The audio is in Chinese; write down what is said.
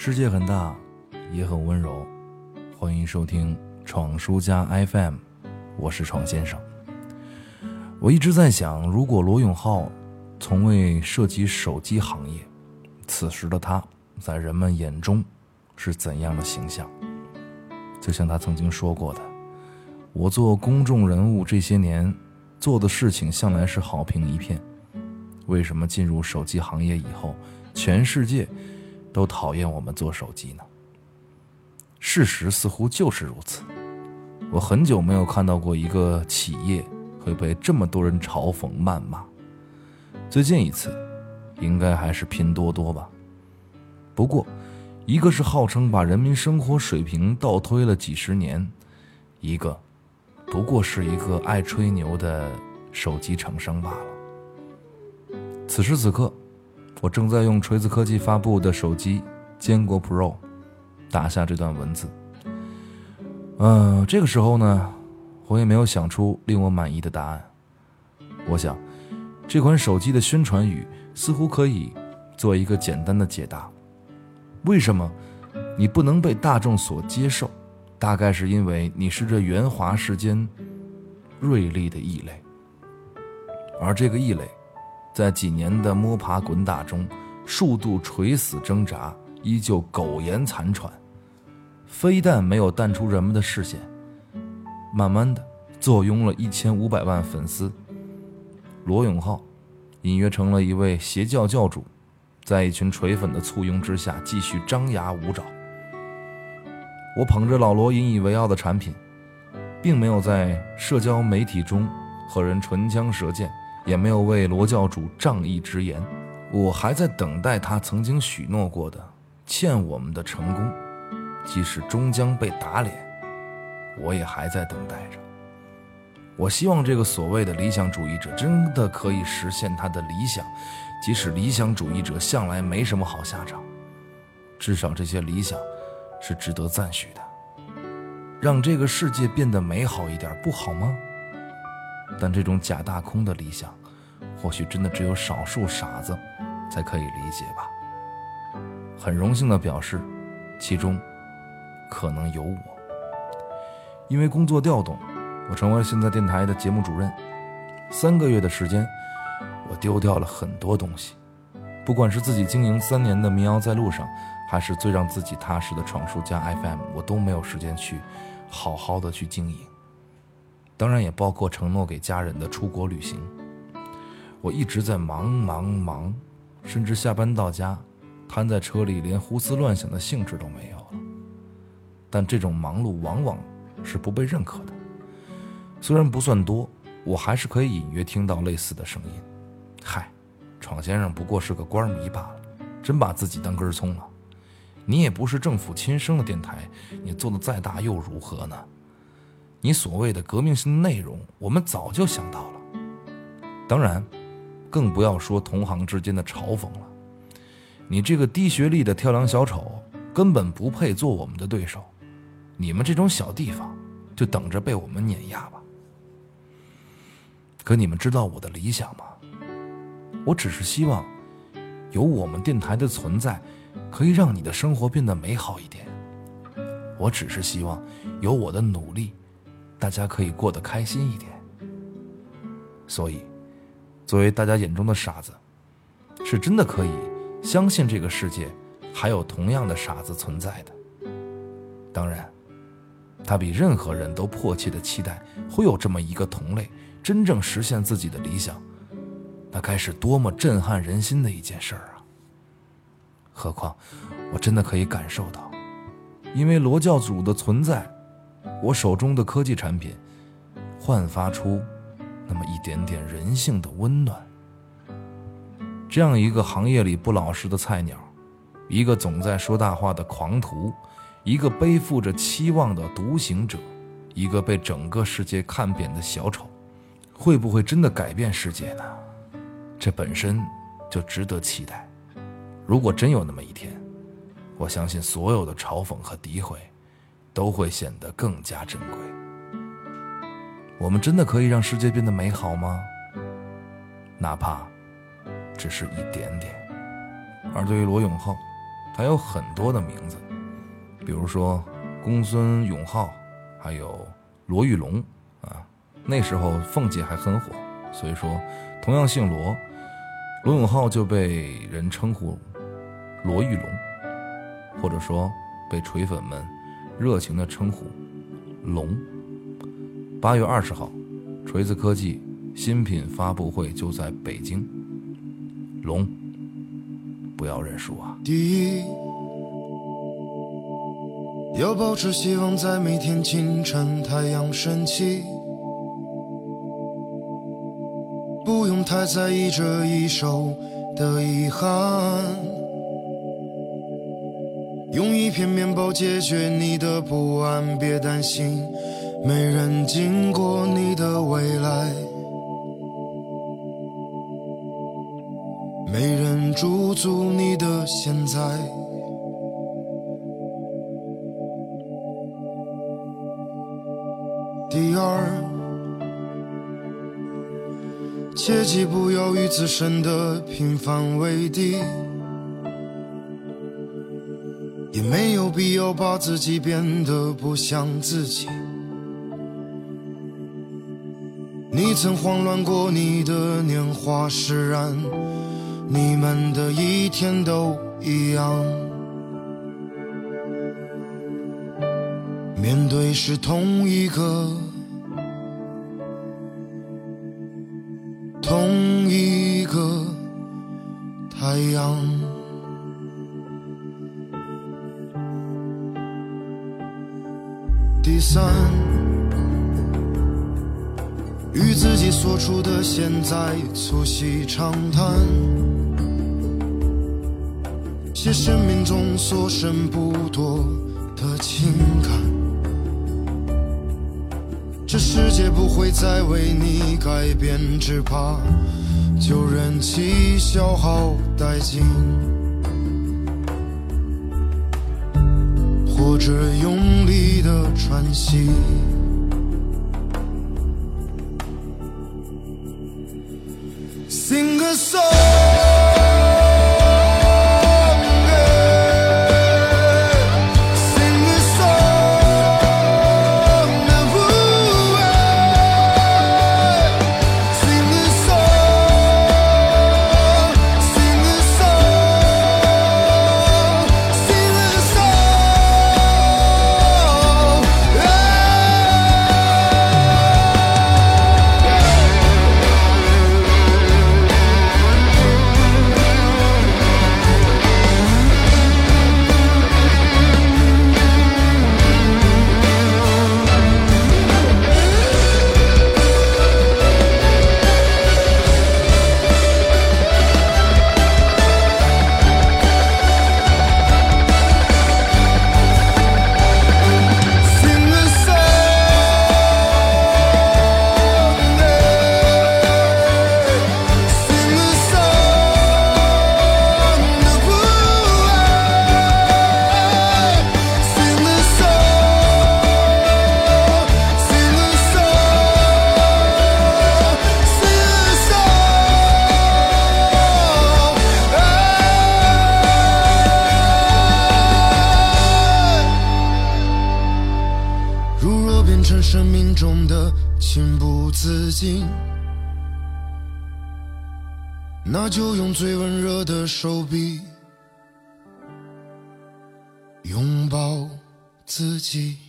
世界很大，也很温柔。欢迎收听闯书家 FM，我是闯先生。我一直在想，如果罗永浩从未涉及手机行业，此时的他在人们眼中是怎样的形象？就像他曾经说过的：“我做公众人物这些年，做的事情向来是好评一片。为什么进入手机行业以后，全世界？”都讨厌我们做手机呢。事实似乎就是如此。我很久没有看到过一个企业会被这么多人嘲讽谩骂。最近一次，应该还是拼多多吧。不过，一个是号称把人民生活水平倒推了几十年，一个不过是一个爱吹牛的手机厂商罢了。此时此刻。我正在用锤子科技发布的手机坚果 Pro 打下这段文字。嗯，这个时候呢，我也没有想出令我满意的答案。我想，这款手机的宣传语似乎可以做一个简单的解答：为什么你不能被大众所接受？大概是因为你是这圆滑世间锐利的异类，而这个异类。在几年的摸爬滚打中，数度垂死挣扎，依旧苟延残喘，非但没有淡出人们的视线，慢慢的坐拥了一千五百万粉丝。罗永浩隐约成了一位邪教教主，在一群锤粉的簇拥之下，继续张牙舞爪。我捧着老罗引以为傲的产品，并没有在社交媒体中和人唇枪舌剑。也没有为罗教主仗义直言，我还在等待他曾经许诺过的欠我们的成功，即使终将被打脸，我也还在等待着。我希望这个所谓的理想主义者真的可以实现他的理想，即使理想主义者向来没什么好下场，至少这些理想是值得赞许的。让这个世界变得美好一点，不好吗？但这种假大空的理想，或许真的只有少数傻子才可以理解吧。很荣幸的表示，其中可能有我。因为工作调动，我成为了现在电台的节目主任。三个月的时间，我丢掉了很多东西，不管是自己经营三年的民谣在路上，还是最让自己踏实的闯书家 FM，我都没有时间去好好的去经营。当然也包括承诺给家人的出国旅行。我一直在忙忙忙，甚至下班到家，瘫在车里，连胡思乱想的兴致都没有了。但这种忙碌往往是不被认可的。虽然不算多，我还是可以隐约听到类似的声音。嗨，闯先生不过是个官迷罢了，真把自己当根葱了。你也不是政府亲生的电台，你做的再大又如何呢？你所谓的革命性内容，我们早就想到了。当然，更不要说同行之间的嘲讽了。你这个低学历的跳梁小丑，根本不配做我们的对手。你们这种小地方，就等着被我们碾压吧。可你们知道我的理想吗？我只是希望，有我们电台的存在，可以让你的生活变得美好一点。我只是希望，有我的努力。大家可以过得开心一点，所以，作为大家眼中的傻子，是真的可以相信这个世界还有同样的傻子存在的。当然，他比任何人都迫切的期待会有这么一个同类，真正实现自己的理想，那该是多么震撼人心的一件事儿啊！何况，我真的可以感受到，因为罗教主的存在。我手中的科技产品，焕发出那么一点点人性的温暖。这样一个行业里不老实的菜鸟，一个总在说大话的狂徒，一个背负着期望的独行者，一个被整个世界看扁的小丑，会不会真的改变世界呢？这本身就值得期待。如果真有那么一天，我相信所有的嘲讽和诋毁。都会显得更加珍贵。我们真的可以让世界变得美好吗？哪怕只是一点点。而对于罗永浩，还有很多的名字，比如说公孙永浩，还有罗玉龙啊。那时候凤姐还很火，所以说同样姓罗，罗永浩就被人称呼罗玉龙，或者说被锤粉们热情的称呼龙。八月二十号，锤子科技新品发布会就在北京。龙，不要认输啊！第一，要保持希望，在每天清晨太阳升起，不用太在意这一手的遗憾，用一片面包解决你的不安，别担心。没人经过你的未来，没人驻足你的现在。第二，切记不要与自身的平凡为敌，也没有必要把自己变得不像自己。你曾慌乱过你的年华释然，你们的一天都一样。面对是同一个，同一个太阳。与自己所处的现在促膝长谈，写生命中所剩不多的情感。这世界不会再为你改变，只怕就任其消耗殆尽，或者用力的喘息。Sing a song. 生命中的情不自禁，那就用最温热的手臂拥抱自己。